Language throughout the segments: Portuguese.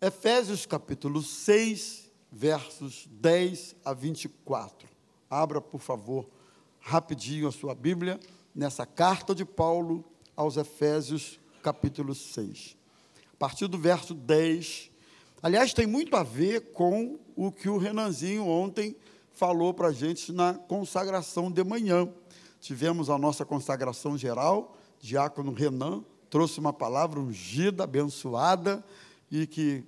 Efésios capítulo 6, versos 10 a 24. Abra, por favor, rapidinho a sua Bíblia nessa carta de Paulo aos Efésios, capítulo 6. A partir do verso 10. Aliás, tem muito a ver com o que o Renanzinho ontem falou para a gente na consagração de manhã. Tivemos a nossa consagração geral, diácono Renan trouxe uma palavra ungida, abençoada, e que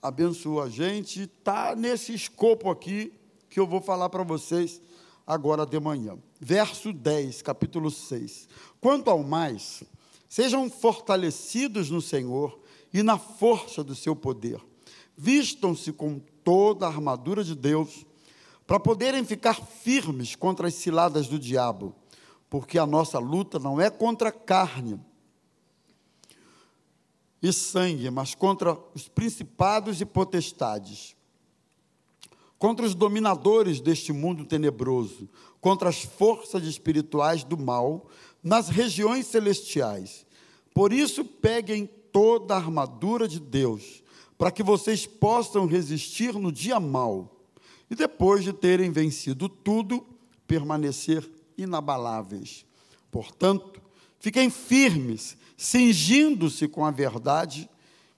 abençoa a gente. Está nesse escopo aqui que eu vou falar para vocês agora de manhã. Verso 10, capítulo 6. Quanto ao mais, sejam fortalecidos no Senhor e na força do seu poder. Vistam-se com toda a armadura de Deus, para poderem ficar firmes contra as ciladas do diabo, porque a nossa luta não é contra carne e sangue, mas contra os principados e potestades, contra os dominadores deste mundo tenebroso, contra as forças espirituais do mal nas regiões celestiais. Por isso, peguem toda a armadura de Deus, para que vocês possam resistir no dia mau e depois de terem vencido tudo, permanecer inabaláveis. Portanto, fiquem firmes cingindo-se com a verdade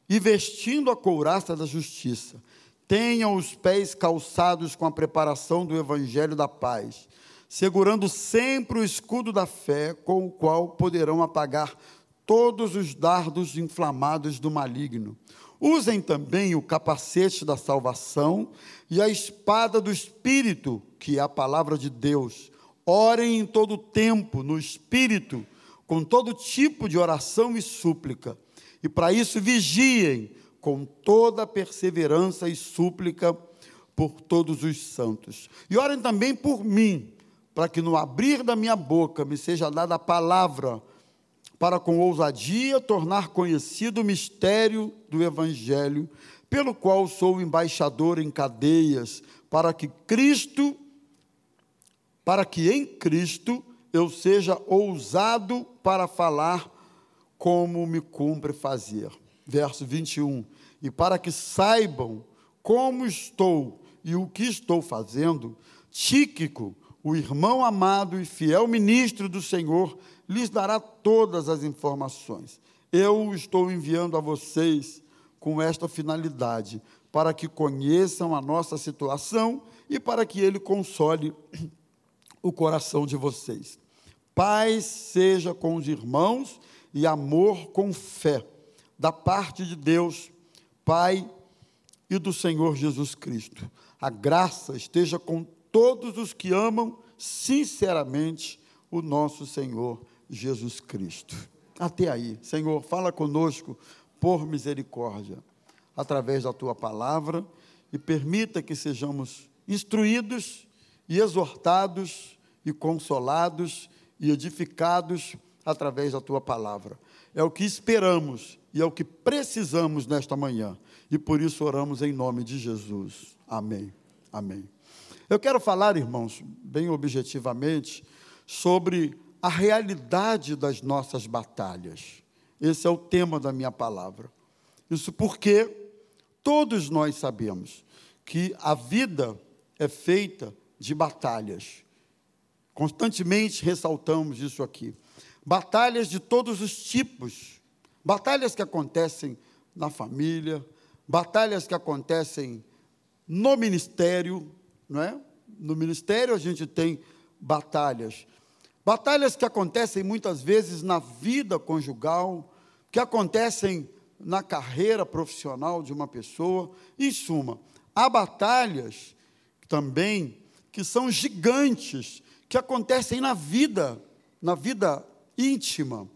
e vestindo a couraça da justiça. Tenham os pés calçados com a preparação do evangelho da paz, segurando sempre o escudo da fé, com o qual poderão apagar todos os dardos inflamados do maligno. Usem também o capacete da salvação e a espada do Espírito, que é a palavra de Deus. Orem em todo tempo no Espírito com todo tipo de oração e súplica. E para isso vigiem com toda perseverança e súplica por todos os santos. E orem também por mim, para que no abrir da minha boca me seja dada a palavra, para com ousadia tornar conhecido o mistério do Evangelho, pelo qual sou embaixador em cadeias, para que Cristo, para que em Cristo eu seja ousado para falar como me cumpre fazer. Verso 21. E para que saibam como estou e o que estou fazendo, Tíquico, o irmão amado e fiel ministro do Senhor, lhes dará todas as informações. Eu estou enviando a vocês com esta finalidade, para que conheçam a nossa situação e para que ele console o coração de vocês. Paz seja com os irmãos e amor com fé, da parte de Deus, Pai e do Senhor Jesus Cristo. A graça esteja com todos os que amam sinceramente o nosso Senhor Jesus Cristo. Até aí, Senhor, fala conosco por misericórdia, através da tua palavra, e permita que sejamos instruídos e exortados e consolados e edificados através da tua palavra. É o que esperamos e é o que precisamos nesta manhã. E por isso oramos em nome de Jesus. Amém. Amém. Eu quero falar, irmãos, bem objetivamente, sobre a realidade das nossas batalhas. Esse é o tema da minha palavra. Isso porque todos nós sabemos que a vida é feita de batalhas. Constantemente ressaltamos isso aqui. Batalhas de todos os tipos. Batalhas que acontecem na família, batalhas que acontecem no ministério, não é? No ministério a gente tem batalhas. Batalhas que acontecem muitas vezes na vida conjugal, que acontecem na carreira profissional de uma pessoa. Em suma, há batalhas também que são gigantes que acontecem na vida, na vida íntima,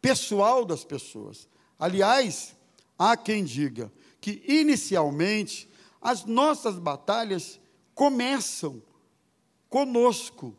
pessoal das pessoas. Aliás, há quem diga que inicialmente as nossas batalhas começam conosco,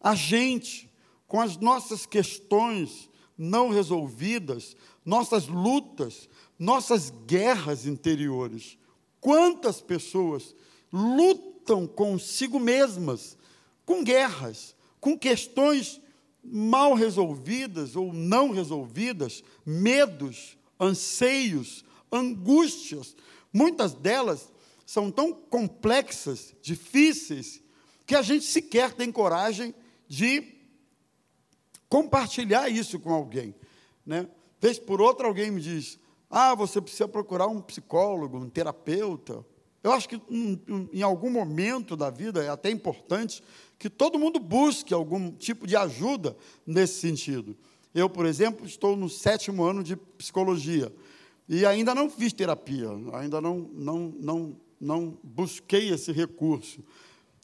a gente, com as nossas questões não resolvidas, nossas lutas, nossas guerras interiores. Quantas pessoas lutam consigo mesmas com guerras, com questões mal resolvidas ou não resolvidas, medos, anseios, angústias. Muitas delas são tão complexas, difíceis, que a gente sequer tem coragem de compartilhar isso com alguém. Né? Vez por outra, alguém me diz: Ah, você precisa procurar um psicólogo, um terapeuta. Eu acho que em, em algum momento da vida é até importante que todo mundo busque algum tipo de ajuda nesse sentido. Eu, por exemplo, estou no sétimo ano de psicologia e ainda não fiz terapia, ainda não, não, não, não busquei esse recurso.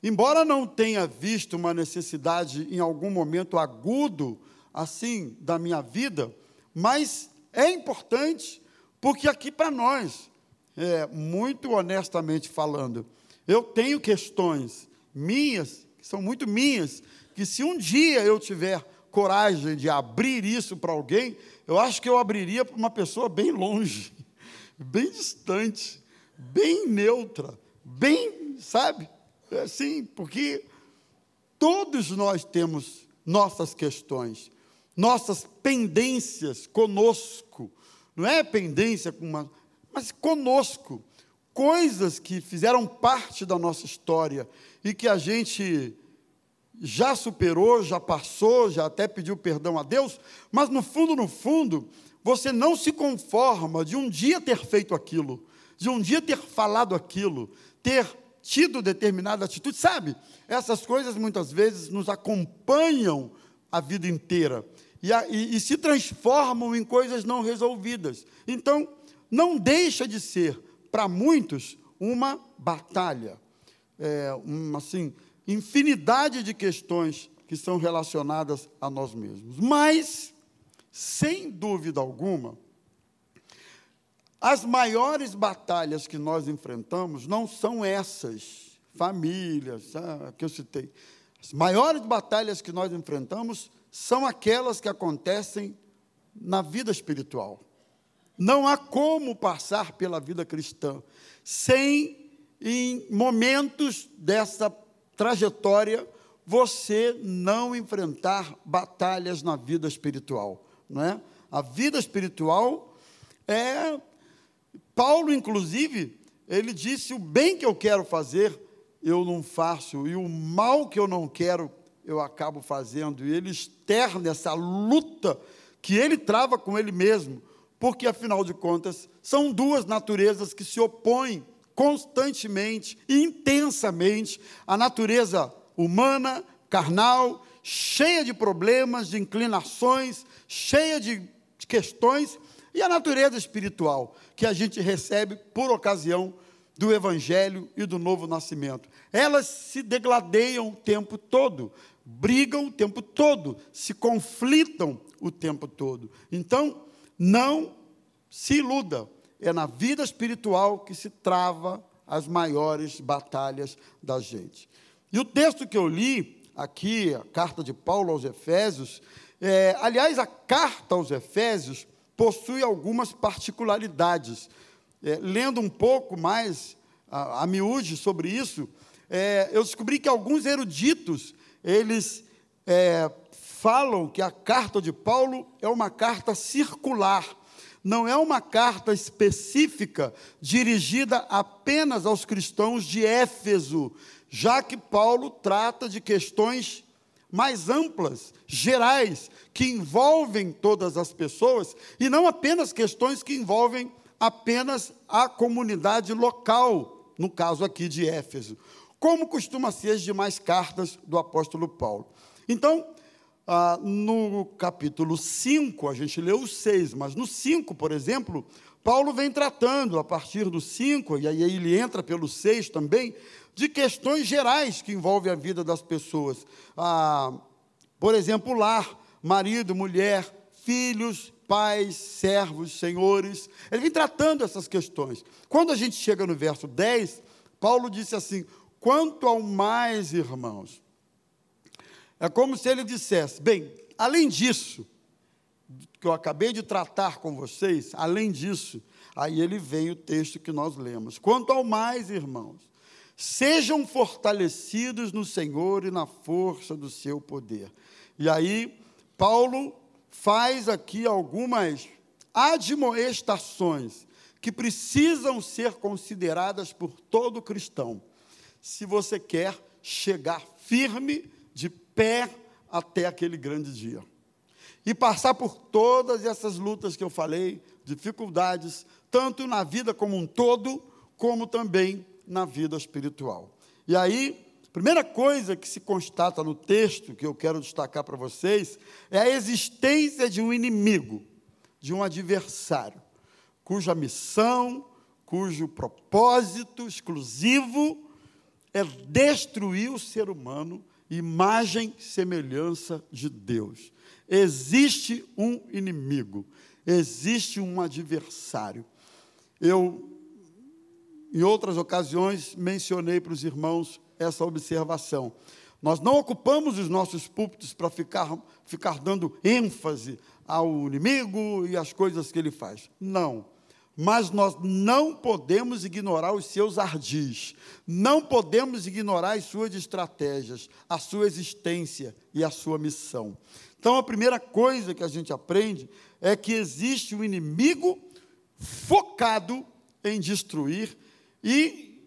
Embora não tenha visto uma necessidade em algum momento agudo, assim, da minha vida, mas é importante, porque aqui para nós, é, muito honestamente falando, eu tenho questões minhas, que são muito minhas, que se um dia eu tiver coragem de abrir isso para alguém, eu acho que eu abriria para uma pessoa bem longe, bem distante, bem neutra, bem, sabe? É assim, porque todos nós temos nossas questões, nossas pendências conosco. Não é pendência com uma, mas conosco. Coisas que fizeram parte da nossa história e que a gente já superou, já passou, já até pediu perdão a Deus, mas no fundo, no fundo, você não se conforma de um dia ter feito aquilo, de um dia ter falado aquilo, ter tido determinada atitude, sabe? Essas coisas muitas vezes nos acompanham a vida inteira e, a, e, e se transformam em coisas não resolvidas. Então, não deixa de ser, para muitos, uma batalha. É, uma, assim, infinidade de questões que são relacionadas a nós mesmos. Mas, sem dúvida alguma, as maiores batalhas que nós enfrentamos não são essas, famílias, ah, que eu citei. As maiores batalhas que nós enfrentamos são aquelas que acontecem na vida espiritual. Não há como passar pela vida cristã sem, em momentos dessa trajetória, você não enfrentar batalhas na vida espiritual. Não é? A vida espiritual é Paulo, inclusive, ele disse: o bem que eu quero fazer, eu não faço, e o mal que eu não quero, eu acabo fazendo. E ele externa essa luta que ele trava com ele mesmo, porque afinal de contas, são duas naturezas que se opõem constantemente intensamente a natureza humana, carnal, cheia de problemas, de inclinações, cheia de questões, e a natureza espiritual, que a gente recebe por ocasião do Evangelho e do novo nascimento. Elas se degladeiam o tempo todo, brigam o tempo todo, se conflitam o tempo todo. Então, não se iluda, é na vida espiritual que se trava as maiores batalhas da gente. E o texto que eu li aqui, a carta de Paulo aos Efésios, é, aliás, a carta aos Efésios possui algumas particularidades. É, lendo um pouco mais a, a miúde sobre isso, é, eu descobri que alguns eruditos, eles é, falam que a carta de Paulo é uma carta circular, não é uma carta específica dirigida apenas aos cristãos de Éfeso, já que Paulo trata de questões mais amplas, gerais, que envolvem todas as pessoas e não apenas questões que envolvem apenas a comunidade local, no caso aqui de Éfeso, como costuma ser as demais cartas do apóstolo Paulo. Então, ah, no capítulo 5, a gente leu o 6, mas no 5, por exemplo, Paulo vem tratando, a partir do 5, e aí ele entra pelo 6 também, de questões gerais que envolvem a vida das pessoas. Ah, por exemplo, lar, marido, mulher, filhos, pais, servos, senhores. Ele vem tratando essas questões. Quando a gente chega no verso 10, Paulo disse assim: quanto ao mais, irmãos. É como se ele dissesse: bem, além disso, que eu acabei de tratar com vocês, além disso, aí ele vem o texto que nós lemos. Quanto ao mais, irmãos, Sejam fortalecidos no Senhor e na força do seu poder. E aí, Paulo faz aqui algumas admoestações que precisam ser consideradas por todo cristão, se você quer chegar firme, de pé, até aquele grande dia. E passar por todas essas lutas que eu falei, dificuldades, tanto na vida como um todo, como também na vida espiritual. E aí, primeira coisa que se constata no texto, que eu quero destacar para vocês, é a existência de um inimigo, de um adversário, cuja missão, cujo propósito exclusivo é destruir o ser humano, imagem e semelhança de Deus. Existe um inimigo, existe um adversário. Eu, em outras ocasiões, mencionei para os irmãos essa observação. Nós não ocupamos os nossos púlpitos para ficar, ficar dando ênfase ao inimigo e às coisas que ele faz. Não mas nós não podemos ignorar os seus ardis, não podemos ignorar as suas estratégias, a sua existência e a sua missão. Então, a primeira coisa que a gente aprende é que existe um inimigo focado em destruir e,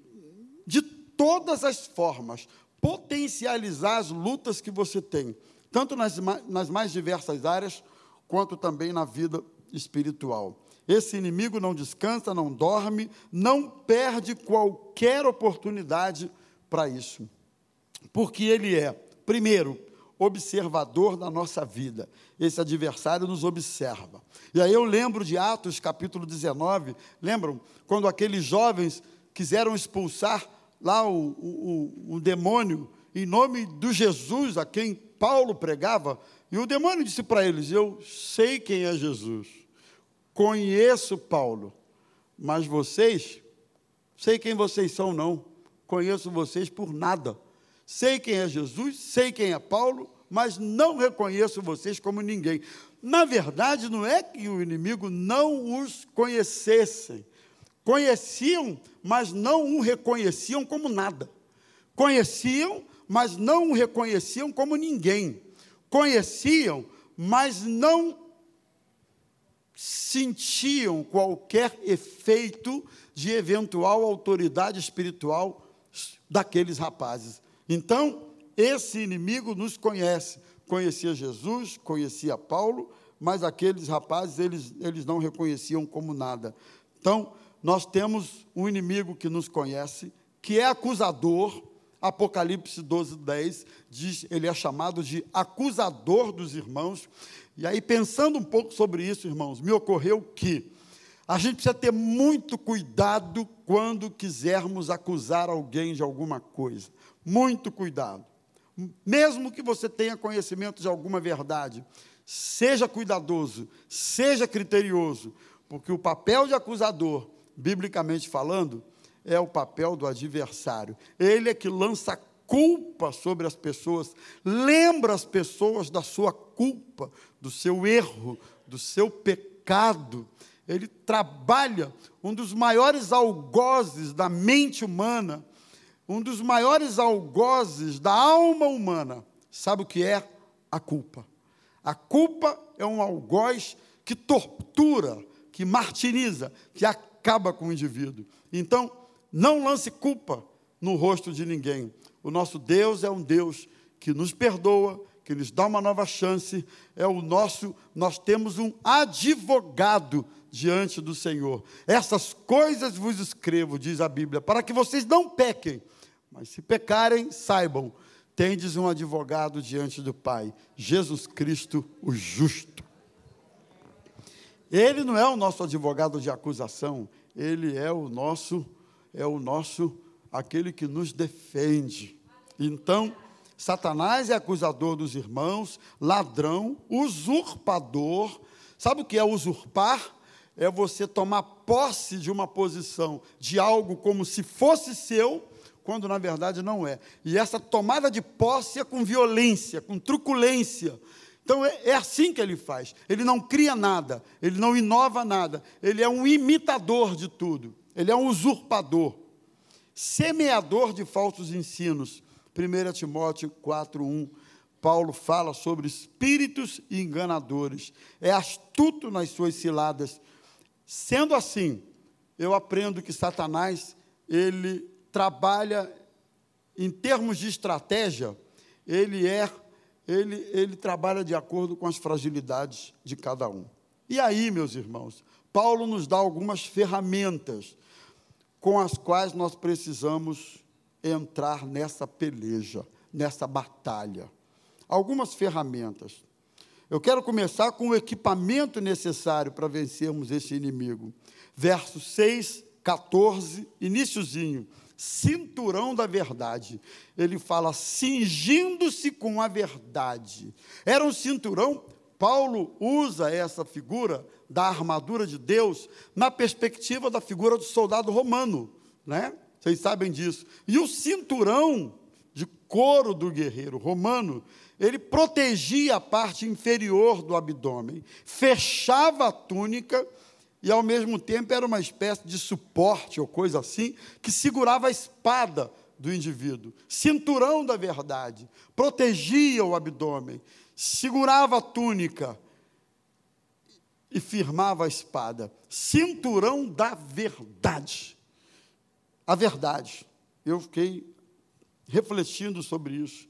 de todas as formas, potencializar as lutas que você tem, tanto nas, nas mais diversas áreas, quanto também na vida espiritual. Esse inimigo não descansa, não dorme, não perde qualquer oportunidade para isso. Porque ele é, primeiro, observador da nossa vida. Esse adversário nos observa. E aí eu lembro de Atos capítulo 19, lembram? Quando aqueles jovens quiseram expulsar lá o, o, o, demônio em nome do Jesus a quem Paulo pregava, e o demônio disse para eles: Eu sei quem é Jesus. Conheço Paulo, mas vocês, sei quem vocês são, não. Conheço vocês por nada. Sei quem é Jesus, sei quem é Paulo, mas não reconheço vocês como ninguém. Na verdade, não é que o inimigo não os conhecessem. Conheciam, mas não o reconheciam como nada. Conheciam, mas não o reconheciam como ninguém. Conheciam, mas não sentiam qualquer efeito de eventual autoridade espiritual daqueles rapazes. Então, esse inimigo nos conhece. Conhecia Jesus, conhecia Paulo, mas aqueles rapazes eles, eles não reconheciam como nada. Então, nós temos um inimigo que nos conhece, que é acusador. Apocalipse 12, 10 diz, ele é chamado de acusador dos irmãos. E aí, pensando um pouco sobre isso, irmãos, me ocorreu que a gente precisa ter muito cuidado quando quisermos acusar alguém de alguma coisa. Muito cuidado. Mesmo que você tenha conhecimento de alguma verdade, seja cuidadoso, seja criterioso, porque o papel de acusador, biblicamente falando, é o papel do adversário. Ele é que lança culpa sobre as pessoas, lembra as pessoas da sua culpa, do seu erro, do seu pecado. Ele trabalha um dos maiores algozes da mente humana, um dos maiores algozes da alma humana. Sabe o que é? A culpa. A culpa é um algoz que tortura, que martiriza, que acaba com o indivíduo. Então, não lance culpa no rosto de ninguém. O nosso Deus é um Deus que nos perdoa, que nos dá uma nova chance. É o nosso, nós temos um advogado diante do Senhor. Essas coisas vos escrevo, diz a Bíblia, para que vocês não pequem. Mas se pecarem, saibam, tendes um advogado diante do Pai, Jesus Cristo, o justo. Ele não é o nosso advogado de acusação, ele é o nosso é o nosso aquele que nos defende. Então, Satanás é acusador dos irmãos, ladrão, usurpador. Sabe o que é usurpar? É você tomar posse de uma posição, de algo como se fosse seu, quando na verdade não é. E essa tomada de posse é com violência, com truculência. Então é, é, assim que ele faz. Ele não cria nada, ele não inova nada, ele é um imitador de tudo, ele é um usurpador semeador de falsos ensinos. 1 Timóteo 4:1. Paulo fala sobre espíritos enganadores. É astuto nas suas ciladas. Sendo assim, eu aprendo que Satanás, ele trabalha em termos de estratégia, ele é ele, ele trabalha de acordo com as fragilidades de cada um. E aí, meus irmãos, Paulo nos dá algumas ferramentas com as quais nós precisamos entrar nessa peleja, nessa batalha. Algumas ferramentas. Eu quero começar com o equipamento necessário para vencermos esse inimigo. Verso 6, 14, iníciozinho cinturão da verdade. Ele fala cingindo-se com a verdade. Era um cinturão, Paulo usa essa figura da armadura de Deus na perspectiva da figura do soldado romano, né? Vocês sabem disso. E o cinturão de couro do guerreiro romano, ele protegia a parte inferior do abdômen, fechava a túnica e ao mesmo tempo era uma espécie de suporte ou coisa assim, que segurava a espada do indivíduo. Cinturão da verdade, protegia o abdômen, segurava a túnica e firmava a espada. Cinturão da verdade. A verdade. Eu fiquei refletindo sobre isso.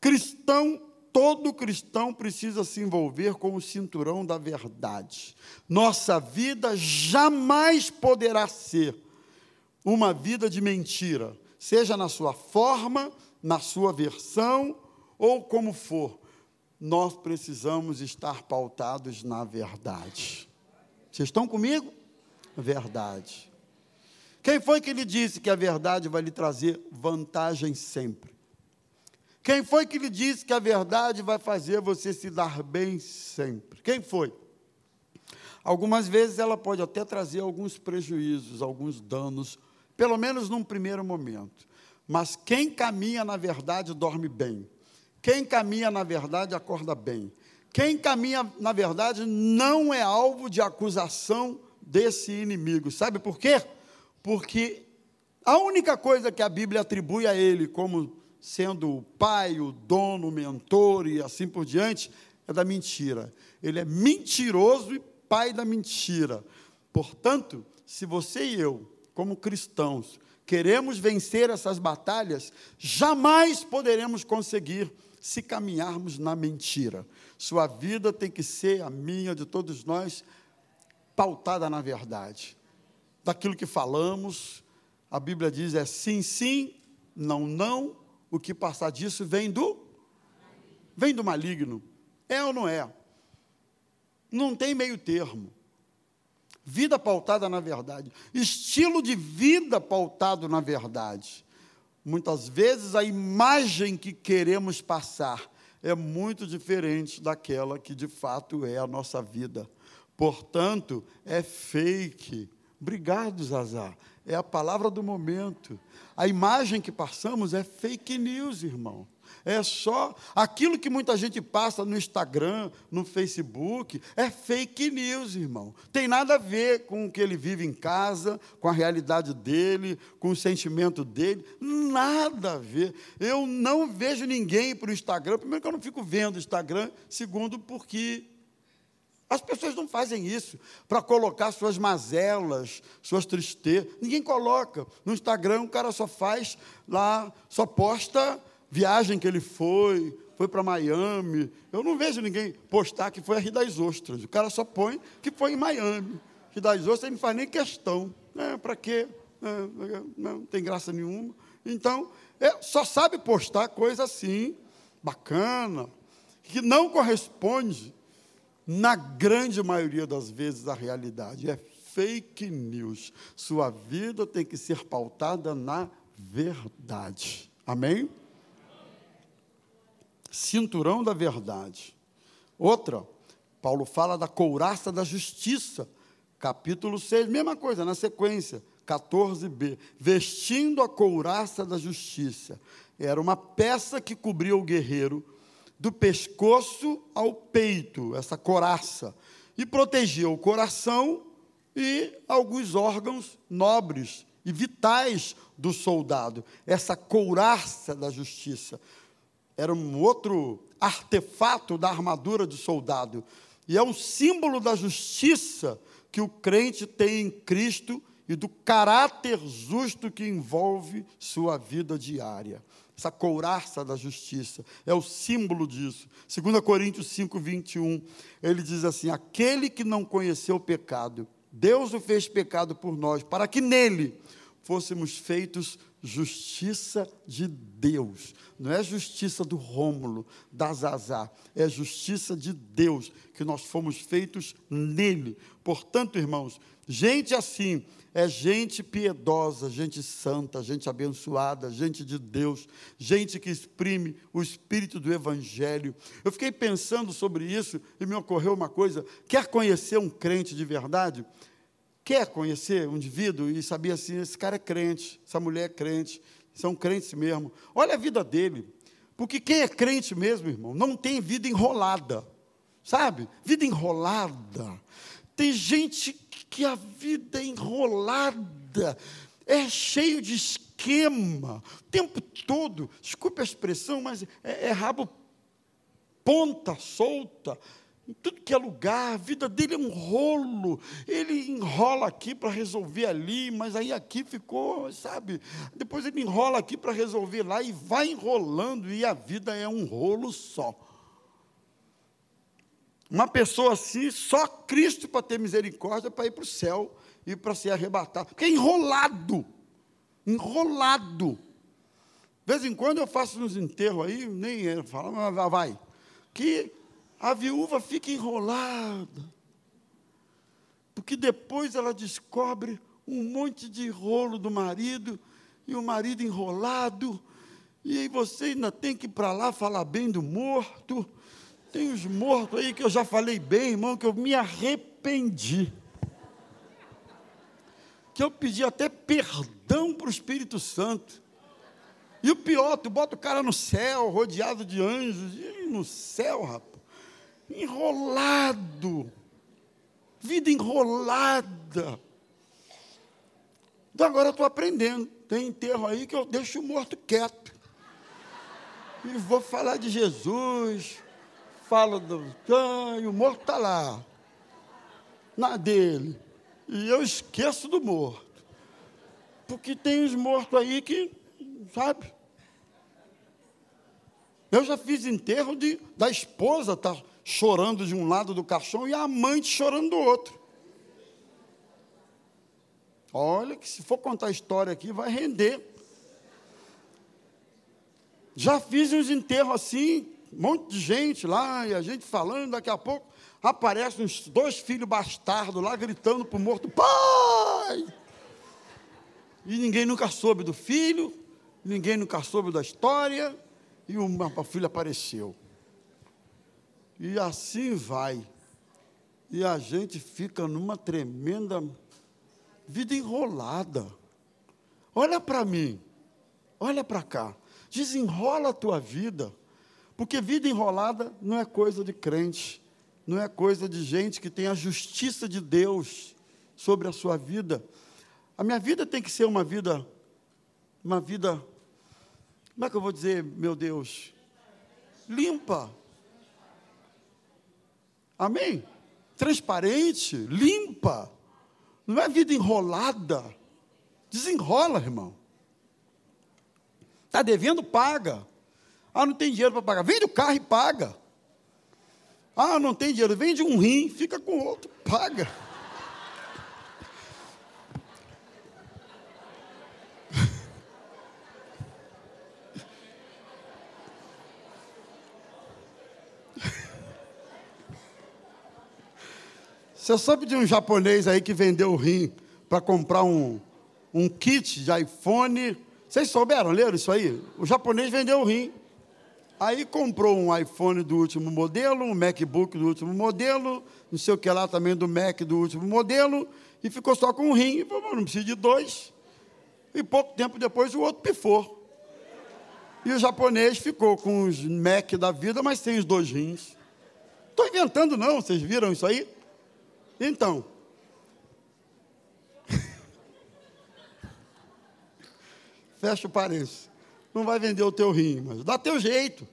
Cristão todo cristão precisa se envolver com o cinturão da verdade. Nossa vida jamais poderá ser uma vida de mentira, seja na sua forma, na sua versão ou como for. Nós precisamos estar pautados na verdade. Vocês estão comigo? Verdade. Quem foi que lhe disse que a verdade vai lhe trazer vantagem sempre? Quem foi que lhe disse que a verdade vai fazer você se dar bem sempre? Quem foi? Algumas vezes ela pode até trazer alguns prejuízos, alguns danos, pelo menos num primeiro momento. Mas quem caminha na verdade dorme bem. Quem caminha na verdade acorda bem. Quem caminha na verdade não é alvo de acusação desse inimigo. Sabe por quê? Porque a única coisa que a Bíblia atribui a ele como sendo o pai, o dono, o mentor e assim por diante, é da mentira. Ele é mentiroso e pai da mentira. Portanto, se você e eu, como cristãos, queremos vencer essas batalhas, jamais poderemos conseguir se caminharmos na mentira. Sua vida tem que ser a minha, de todos nós, pautada na verdade. Daquilo que falamos, a Bíblia diz é sim, sim, não, não, o que passar disso vem do vem do maligno. É ou não é? Não tem meio termo. Vida pautada na verdade, estilo de vida pautado na verdade. Muitas vezes a imagem que queremos passar é muito diferente daquela que de fato é a nossa vida. Portanto, é fake. Obrigado, Zazá. É a palavra do momento. A imagem que passamos é fake news, irmão. É só aquilo que muita gente passa no Instagram, no Facebook, é fake news, irmão. Tem nada a ver com o que ele vive em casa, com a realidade dele, com o sentimento dele, nada a ver. Eu não vejo ninguém para o Instagram, primeiro que eu não fico vendo o Instagram, segundo porque as pessoas não fazem isso para colocar suas mazelas, suas tristezas. Ninguém coloca. No Instagram, o cara só faz lá, só posta viagem que ele foi, foi para Miami. Eu não vejo ninguém postar que foi a Rio das Ostras. O cara só põe que foi em Miami. Rio das Ostras ele não faz nem questão. É, para quê? É, não tem graça nenhuma. Então, é, só sabe postar coisa assim, bacana, que não corresponde na grande maioria das vezes, a realidade é fake news. Sua vida tem que ser pautada na verdade. Amém? Cinturão da verdade. Outra, Paulo fala da couraça da justiça. Capítulo 6, mesma coisa, na sequência, 14b. Vestindo a couraça da justiça. Era uma peça que cobria o guerreiro do pescoço ao peito, essa coraça, e protegia o coração e alguns órgãos nobres e vitais do soldado. Essa couraça da justiça era um outro artefato da armadura do soldado. E é um símbolo da justiça que o crente tem em Cristo e do caráter justo que envolve sua vida diária. Essa couraça da justiça é o símbolo disso. 2 Coríntios 5, 21, ele diz assim: Aquele que não conheceu o pecado, Deus o fez pecado por nós, para que nele fôssemos feitos justiça de Deus. Não é justiça do Rômulo, da Zazá, é justiça de Deus, que nós fomos feitos nele. Portanto, irmãos, gente assim é gente piedosa, gente santa, gente abençoada, gente de Deus, gente que exprime o espírito do Evangelho. Eu fiquei pensando sobre isso e me ocorreu uma coisa: quer conhecer um crente de verdade? Quer conhecer um indivíduo e saber assim: esse cara é crente, essa mulher é crente, são crentes mesmo. Olha a vida dele. Porque quem é crente mesmo, irmão, não tem vida enrolada. Sabe? Vida enrolada. Tem gente que a vida é enrolada, é cheio de esquema, o tempo todo, desculpe a expressão, mas é, é rabo ponta solta, em tudo que é lugar, a vida dele é um rolo, ele enrola aqui para resolver ali, mas aí aqui ficou, sabe? Depois ele enrola aqui para resolver lá e vai enrolando, e a vida é um rolo só. Uma pessoa assim, só Cristo para ter misericórdia, para ir para o céu e para ser arrebatado. Porque é enrolado. Enrolado. De vez em quando eu faço uns enterros aí, nem ele fala, mas vai. Que a viúva fica enrolada. Porque depois ela descobre um monte de rolo do marido, e o marido enrolado, e aí você ainda tem que ir para lá falar bem do morto tem os mortos aí que eu já falei bem, irmão, que eu me arrependi. Que eu pedi até perdão para o Espírito Santo. E o pior, tu bota o cara no céu, rodeado de anjos, e no céu, rapaz, enrolado, vida enrolada. Então agora eu estou aprendendo. Tem enterro aí que eu deixo o morto quieto. E vou falar de Jesus, fala do e o morto está lá, na dele. E eu esqueço do morto. Porque tem os mortos aí que, sabe? Eu já fiz enterro de, da esposa tá chorando de um lado do caixão e a amante chorando do outro. Olha que se for contar a história aqui, vai render. Já fiz uns enterros assim, um monte de gente lá, e a gente falando, daqui a pouco aparecem uns dois filhos bastardos lá gritando para o morto, pai! E ninguém nunca soube do filho, ninguém nunca soube da história, e o filho apareceu. E assim vai. E a gente fica numa tremenda vida enrolada. Olha para mim, olha para cá, desenrola a tua vida. Porque vida enrolada não é coisa de crente, não é coisa de gente que tem a justiça de Deus sobre a sua vida. A minha vida tem que ser uma vida, uma vida, como é que eu vou dizer, meu Deus? Limpa. Amém? Transparente, limpa. Não é vida enrolada. Desenrola, irmão. Está devendo, paga. Ah, não tem dinheiro para pagar. Vende o carro e paga. Ah, não tem dinheiro. Vende um rim, fica com outro, paga. Você soube de um japonês aí que vendeu o rim para comprar um, um kit de iPhone? Vocês souberam, leram isso aí? O japonês vendeu o rim. Aí comprou um iPhone do último modelo, um MacBook do último modelo, não sei o que lá também do Mac do último modelo, e ficou só com um rim. E falou, não precisa de dois. E pouco tempo depois o outro pifou. E o japonês ficou com os Mac da vida, mas sem os dois rins. Estou inventando não, vocês viram isso aí? Então. Fecha o parênteses não vai vender o teu rim, mas dá teu jeito.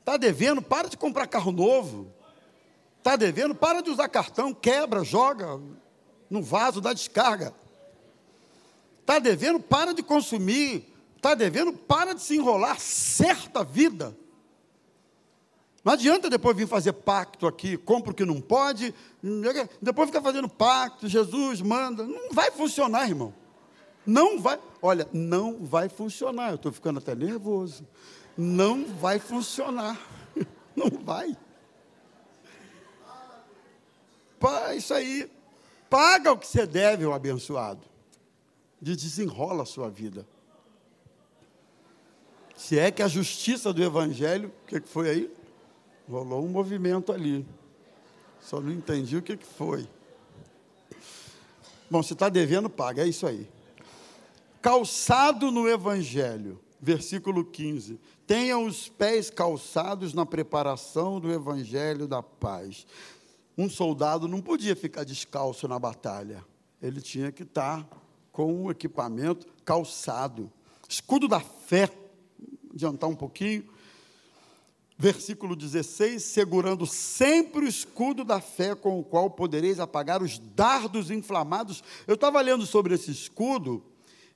Está devendo, para de comprar carro novo. Está devendo, para de usar cartão, quebra, joga. no vaso da descarga. Está devendo, para de consumir. Está devendo, para de se enrolar. Certa vida. Não adianta depois vir fazer pacto aqui, compra o que não pode, depois ficar fazendo pacto, Jesus manda. Não vai funcionar, irmão. Não vai. Olha, não vai funcionar. Eu estou ficando até nervoso. Não vai funcionar. Não vai. Isso aí. Paga o que você deve, o abençoado. Desenrola a sua vida. Se é que a justiça do Evangelho, o que, que foi aí? Rolou um movimento ali. Só não entendi o que, que foi. Bom, se está devendo, paga, é isso aí. Calçado no Evangelho, versículo 15. Tenha os pés calçados na preparação do Evangelho da paz. Um soldado não podia ficar descalço na batalha. Ele tinha que estar com o equipamento calçado. Escudo da fé. Adiantar um pouquinho versículo 16: segurando sempre o escudo da fé com o qual podereis apagar os dardos inflamados. Eu estava lendo sobre esse escudo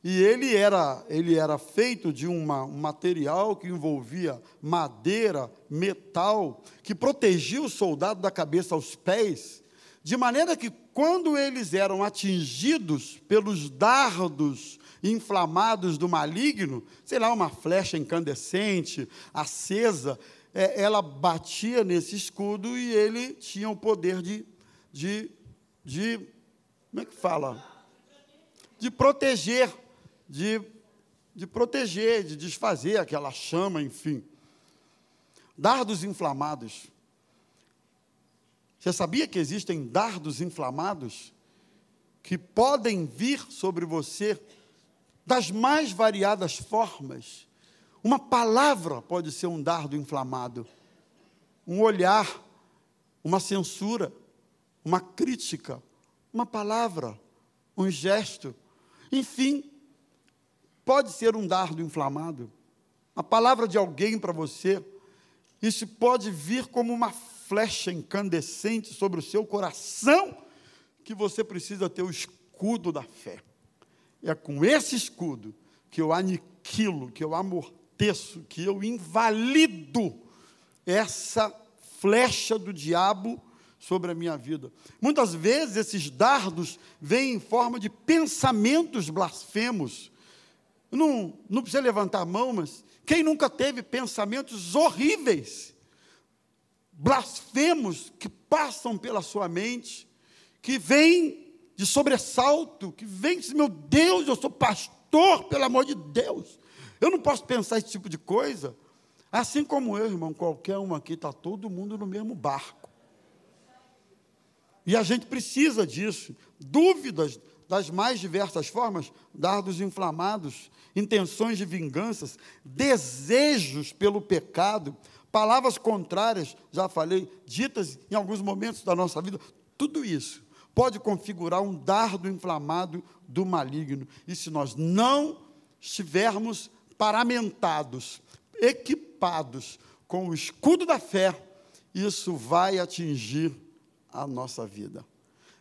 e ele era, ele era feito de uma, um material que envolvia madeira, metal, que protegia o soldado da cabeça aos pés, de maneira que quando eles eram atingidos pelos dardos inflamados do maligno, sei lá, uma flecha incandescente, acesa, é, ela batia nesse escudo e ele tinha o poder de, de, de como é que fala? De proteger, de, de proteger, de desfazer aquela chama, enfim. Dardos inflamados. Você sabia que existem dardos inflamados que podem vir sobre você das mais variadas formas? Uma palavra pode ser um dardo inflamado, um olhar, uma censura, uma crítica, uma palavra, um gesto, enfim, pode ser um dardo inflamado. A palavra de alguém para você, isso pode vir como uma flecha incandescente sobre o seu coração, que você precisa ter o escudo da fé. É com esse escudo que eu aniquilo, que eu amorteço que eu invalido essa flecha do diabo sobre a minha vida. Muitas vezes esses dardos vêm em forma de pensamentos blasfemos. Não, não precisa levantar a mão, mas quem nunca teve pensamentos horríveis, blasfemos, que passam pela sua mente, que vêm de sobressalto, que vêm, meu Deus, eu sou pastor, pelo amor de Deus. Eu não posso pensar esse tipo de coisa. Assim como eu, irmão, qualquer um aqui, está todo mundo no mesmo barco. E a gente precisa disso. Dúvidas das mais diversas formas, dardos inflamados, intenções de vinganças, desejos pelo pecado, palavras contrárias, já falei, ditas em alguns momentos da nossa vida, tudo isso pode configurar um dardo inflamado do maligno. E se nós não estivermos paramentados, equipados com o escudo da fé, isso vai atingir a nossa vida.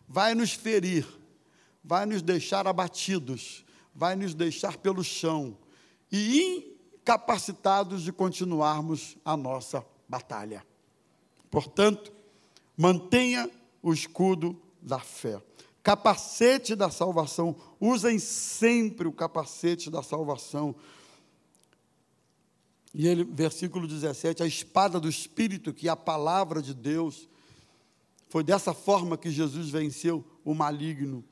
Vai nos ferir, vai nos deixar abatidos, vai nos deixar pelo chão e incapacitados de continuarmos a nossa batalha. Portanto, mantenha o escudo da fé. Capacete da salvação, usem sempre o capacete da salvação e ele, versículo 17, a espada do Espírito, que é a palavra de Deus. Foi dessa forma que Jesus venceu o maligno,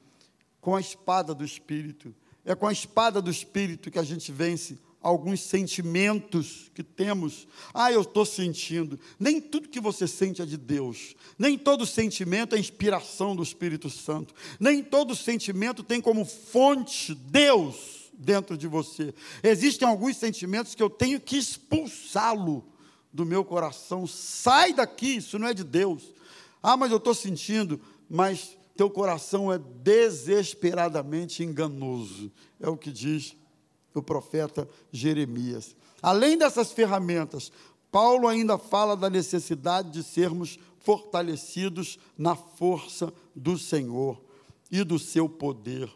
com a espada do Espírito. É com a espada do Espírito que a gente vence alguns sentimentos que temos. Ah, eu estou sentindo. Nem tudo que você sente é de Deus. Nem todo sentimento é inspiração do Espírito Santo. Nem todo sentimento tem como fonte Deus dentro de você. Existem alguns sentimentos que eu tenho que expulsá-lo do meu coração. Sai daqui, isso não é de Deus. Ah, mas eu estou sentindo, mas teu coração é desesperadamente enganoso. É o que diz o profeta Jeremias. Além dessas ferramentas, Paulo ainda fala da necessidade de sermos fortalecidos na força do Senhor. e do seu poder.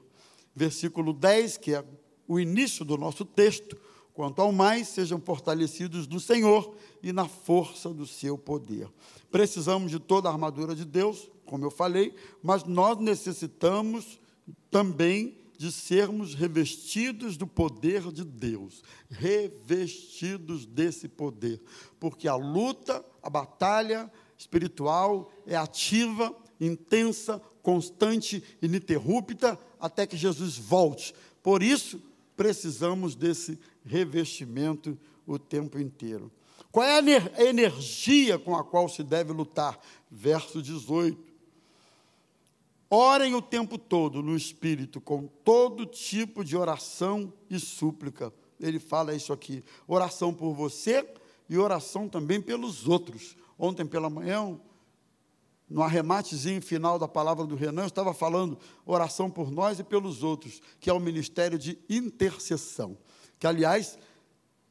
Versículo 10, que é o início do nosso texto. Quanto ao mais, sejam fortalecidos no Senhor e na força do seu poder. Precisamos de toda a armadura de Deus, como eu falei, mas nós necessitamos também de sermos revestidos do poder de Deus, revestidos desse poder, porque a luta, a batalha espiritual é ativa, intensa, constante, ininterrupta, até que Jesus volte. Por isso, precisamos desse revestimento o tempo inteiro. Qual é a energia com a qual se deve lutar? Verso 18. Orem o tempo todo no Espírito, com todo tipo de oração e súplica. Ele fala isso aqui: oração por você e oração também pelos outros. Ontem pela manhã, no arrematezinho final da palavra do Renan, eu estava falando oração por nós e pelos outros, que é o ministério de intercessão. Que, aliás,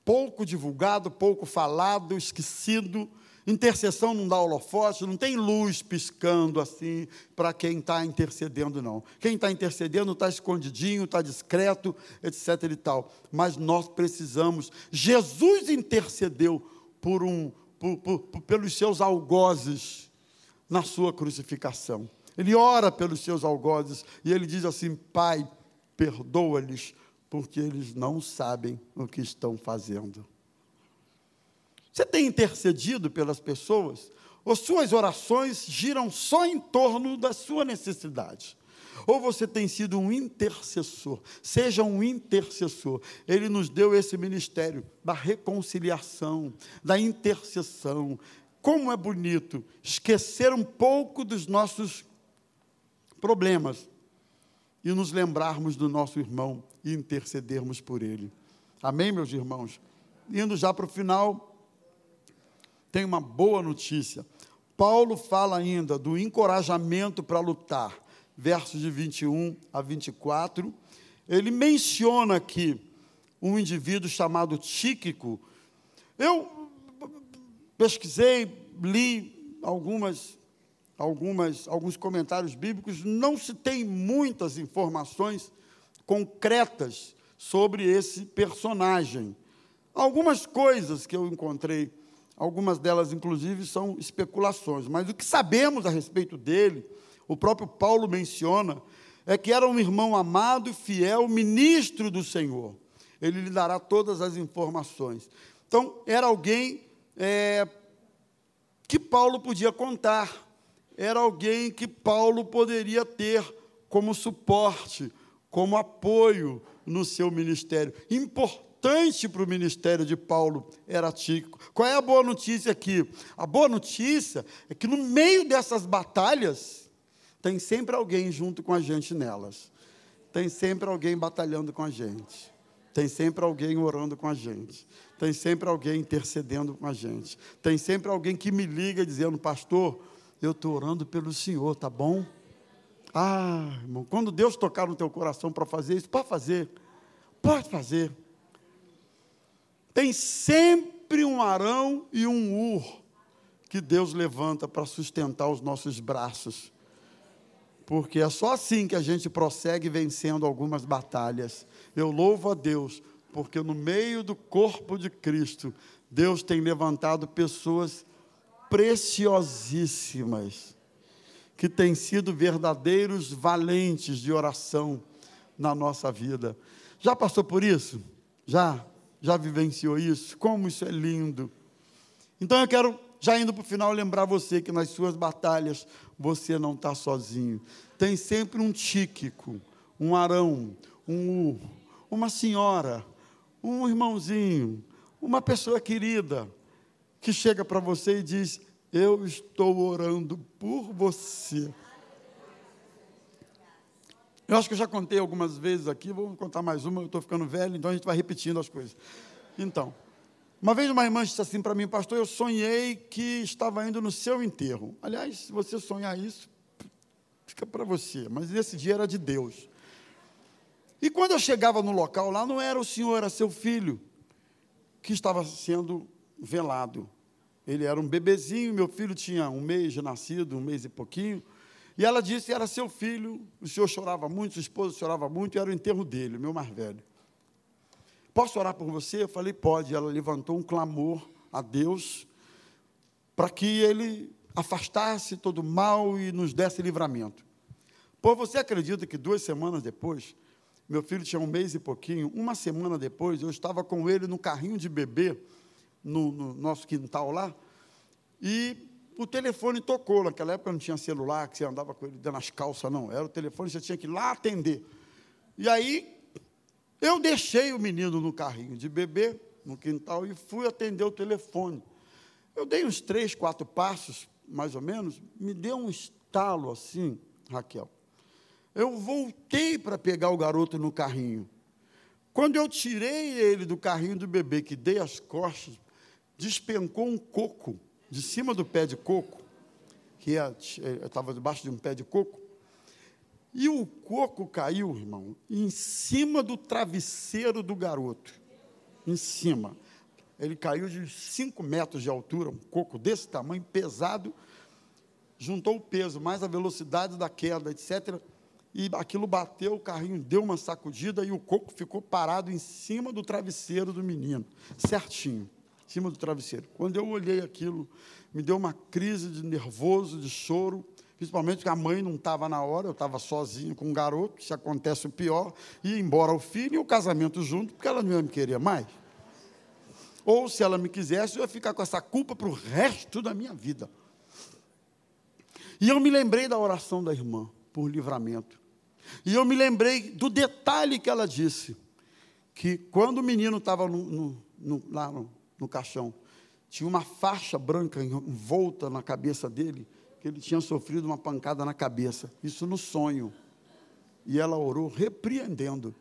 pouco divulgado, pouco falado, esquecido. Intercessão não dá holofote, não tem luz piscando assim para quem está intercedendo, não. Quem está intercedendo está escondidinho, está discreto, etc. e tal. Mas nós precisamos. Jesus intercedeu por um, por, por, por, pelos seus algozes na sua crucificação. Ele ora pelos seus algozes e ele diz assim: Pai, perdoa-lhes, porque eles não sabem o que estão fazendo. Você tem intercedido pelas pessoas? Ou suas orações giram só em torno da sua necessidade? Ou você tem sido um intercessor? Seja um intercessor. Ele nos deu esse ministério da reconciliação, da intercessão. Como é bonito esquecer um pouco dos nossos problemas e nos lembrarmos do nosso irmão e intercedermos por ele. Amém, meus irmãos? Indo já para o final, tem uma boa notícia. Paulo fala ainda do encorajamento para lutar, versos de 21 a 24. Ele menciona aqui um indivíduo chamado Tíquico. Eu pesquisei, li algumas, algumas, alguns comentários bíblicos, não se tem muitas informações concretas sobre esse personagem. Algumas coisas que eu encontrei, algumas delas, inclusive, são especulações, mas o que sabemos a respeito dele, o próprio Paulo menciona, é que era um irmão amado, fiel, ministro do Senhor. Ele lhe dará todas as informações. Então, era alguém é, que Paulo podia contar, era alguém que Paulo poderia ter como suporte, como apoio no seu ministério. Importante para o ministério de Paulo era Tico. Qual é a boa notícia aqui? A boa notícia é que no meio dessas batalhas, tem sempre alguém junto com a gente nelas. Tem sempre alguém batalhando com a gente. Tem sempre alguém orando com a gente. Tem sempre alguém intercedendo com a gente. Tem sempre alguém que me liga dizendo, pastor, eu estou orando pelo senhor, tá bom? Ah, irmão, quando Deus tocar no teu coração para fazer isso, pode fazer. Pode fazer. Tem sempre um Arão e um Ur que Deus levanta para sustentar os nossos braços. Porque é só assim que a gente prossegue vencendo algumas batalhas. Eu louvo a Deus, porque no meio do corpo de Cristo, Deus tem levantado pessoas preciosíssimas que têm sido verdadeiros valentes de oração na nossa vida. Já passou por isso? Já? Já vivenciou isso? Como isso é lindo. Então eu quero, já indo para o final, lembrar você que nas suas batalhas você não está sozinho. Tem sempre um Tíquico, um Arão, um Ur, uma senhora, um irmãozinho, uma pessoa querida, que chega para você e diz: eu estou orando por você. Eu acho que eu já contei algumas vezes aqui, vou contar mais uma, eu estou ficando velho, então a gente vai repetindo as coisas. Então, uma vez uma irmã disse assim para mim, pastor, eu sonhei que estava indo no seu enterro. Aliás, se você sonhar isso, fica para você, mas esse dia era de Deus. E quando eu chegava no local lá, não era o senhor, era seu filho, que estava sendo velado. Ele era um bebezinho, meu filho tinha um mês de nascido, um mês e pouquinho. E ela disse: era seu filho, o senhor chorava muito, sua esposa chorava muito, e era o enterro dele, meu mais velho. Posso orar por você? Eu falei: pode. Ela levantou um clamor a Deus para que ele afastasse todo mal e nos desse livramento. Pô, você acredita que duas semanas depois, meu filho tinha um mês e pouquinho, uma semana depois, eu estava com ele no carrinho de bebê, no, no nosso quintal lá, e o telefone tocou. Naquela época não tinha celular, que você andava com ele dentro das calças, não. Era o telefone, você tinha que ir lá atender. E aí, eu deixei o menino no carrinho de bebê, no quintal, e fui atender o telefone. Eu dei uns três, quatro passos, mais ou menos, me deu um estalo assim, Raquel. Eu voltei para pegar o garoto no carrinho. Quando eu tirei ele do carrinho do bebê, que dei as costas, despencou um coco de cima do pé de coco, que estava debaixo de um pé de coco, e o coco caiu, irmão, em cima do travesseiro do garoto. Em cima. Ele caiu de 5 metros de altura, um coco desse tamanho, pesado, juntou o peso, mais a velocidade da queda, etc. E aquilo bateu, o carrinho deu uma sacudida e o coco ficou parado em cima do travesseiro do menino, certinho cima do travesseiro. Quando eu olhei aquilo, me deu uma crise de nervoso, de choro, principalmente porque a mãe não estava na hora, eu estava sozinho com um garoto, se acontece o pior, ia embora o filho e o casamento junto, porque ela não ia me querer mais. Ou se ela me quisesse, eu ia ficar com essa culpa para o resto da minha vida. E eu me lembrei da oração da irmã, por livramento. E eu me lembrei do detalhe que ela disse, que quando o menino estava no, no, no, lá no, no caixão. Tinha uma faixa branca envolta na cabeça dele, que ele tinha sofrido uma pancada na cabeça. Isso no sonho. E ela orou repreendendo.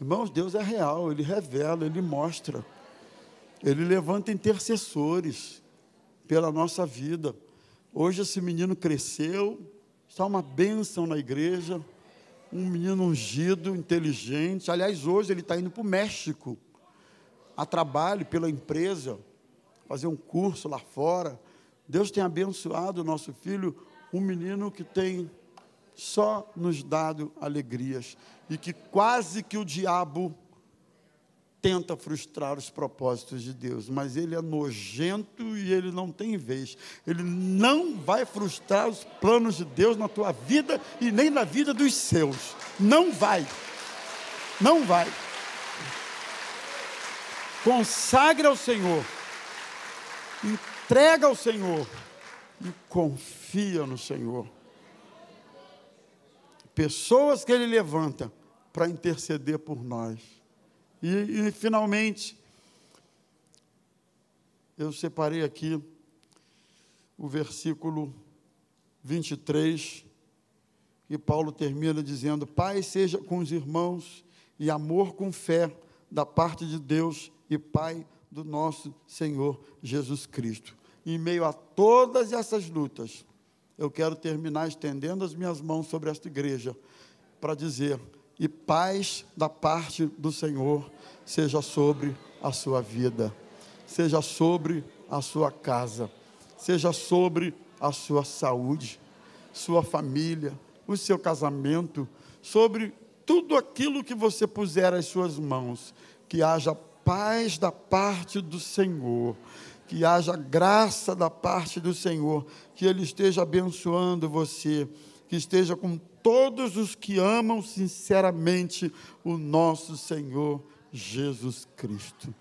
Irmãos, Deus é real, Ele revela, Ele mostra. Ele levanta intercessores pela nossa vida. Hoje esse menino cresceu, está uma bênção na igreja um menino ungido, inteligente. Aliás, hoje ele está indo para o México a trabalho pela empresa, fazer um curso lá fora. Deus tem abençoado o nosso filho, um menino que tem só nos dado alegrias e que quase que o diabo tenta frustrar os propósitos de Deus, mas ele é nojento e ele não tem vez. Ele não vai frustrar os planos de Deus na tua vida e nem na vida dos seus. Não vai. Não vai. Consagre ao Senhor. Entrega ao Senhor e confia no Senhor. Pessoas que ele levanta para interceder por nós e, e finalmente, eu separei aqui o versículo 23, e Paulo termina dizendo: Pai, seja com os irmãos e amor com fé da parte de Deus e Pai do nosso Senhor Jesus Cristo. Em meio a todas essas lutas, eu quero terminar estendendo as minhas mãos sobre esta igreja para dizer: e paz da parte do Senhor seja sobre a sua vida, seja sobre a sua casa, seja sobre a sua saúde, sua família, o seu casamento, sobre tudo aquilo que você puser às suas mãos, que haja paz da parte do Senhor, que haja graça da parte do Senhor, que Ele esteja abençoando você, que esteja com todos os que amam sinceramente o nosso Senhor Jesus Cristo.